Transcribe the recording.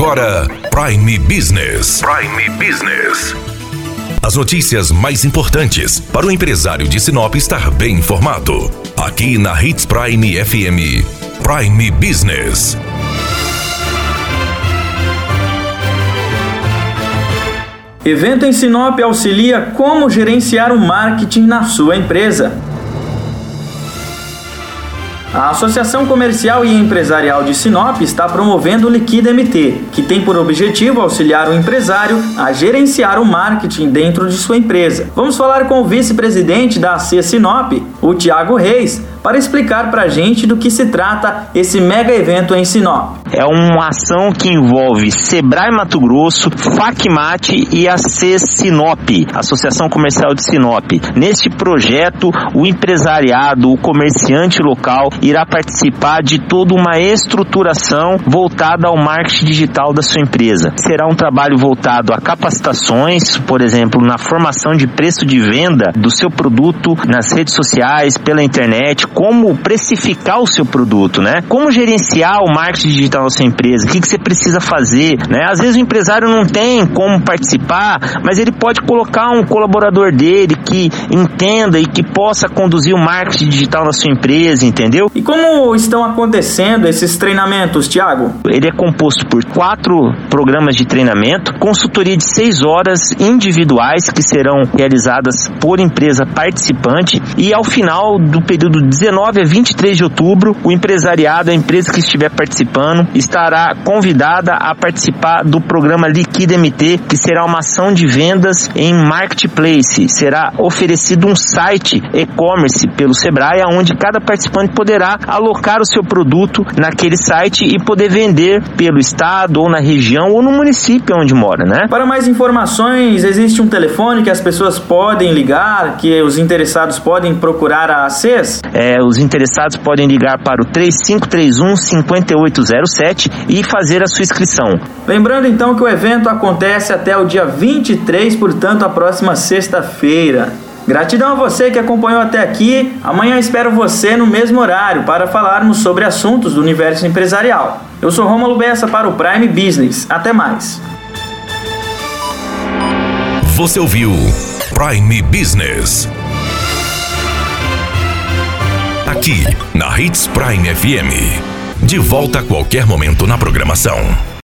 agora Prime Business. Prime Business. As notícias mais importantes para o empresário de Sinop estar bem informado. Aqui na Hits Prime FM. Prime Business. Evento em Sinop auxilia como gerenciar o marketing na sua empresa. A Associação Comercial e Empresarial de Sinop está promovendo o Liquida MT, que tem por objetivo auxiliar o empresário a gerenciar o marketing dentro de sua empresa. Vamos falar com o vice-presidente da AC Sinop, o Tiago Reis, para explicar para a gente do que se trata esse mega evento em Sinop. É uma ação que envolve Sebrae Mato Grosso, Facmate e a C Sinop, Associação Comercial de Sinop. Neste projeto, o empresariado, o comerciante local irá participar de toda uma estruturação voltada ao marketing digital da sua empresa. Será um trabalho voltado a capacitações, por exemplo, na formação de preço de venda do seu produto nas redes sociais, pela internet, como precificar o seu produto, né? Como gerenciar o marketing digital da sua empresa, o que, que você precisa fazer, né? Às vezes o empresário não tem como participar, mas ele pode colocar um colaborador dele que entenda e que possa conduzir o marketing digital na sua empresa, entendeu? E como estão acontecendo esses treinamentos, Tiago? Ele é composto por quatro programas de treinamento, consultoria de seis horas individuais que serão realizadas por empresa participante e ao final do período 19 a 23 de outubro, o empresariado, a empresa que estiver participando, estará convidada a participar do programa Liquida MT, que será uma ação de vendas em marketplace. Será oferecido um site e-commerce pelo Sebrae, onde cada participante poderá alocar o seu produto naquele site e poder vender pelo estado ou na região ou no município onde mora, né? Para mais informações, existe um telefone que as pessoas podem ligar, que os interessados podem procurar a ACES? É, os interessados podem ligar para o 3531 5807 e fazer a sua inscrição. Lembrando então que o evento acontece até o dia 23, portanto, a próxima sexta-feira. Gratidão a você que acompanhou até aqui. Amanhã espero você no mesmo horário para falarmos sobre assuntos do universo empresarial. Eu sou Romulo Bessa para o Prime Business. Até mais. Você ouviu Prime Business aqui na Hits Prime FM. De volta a qualquer momento na programação.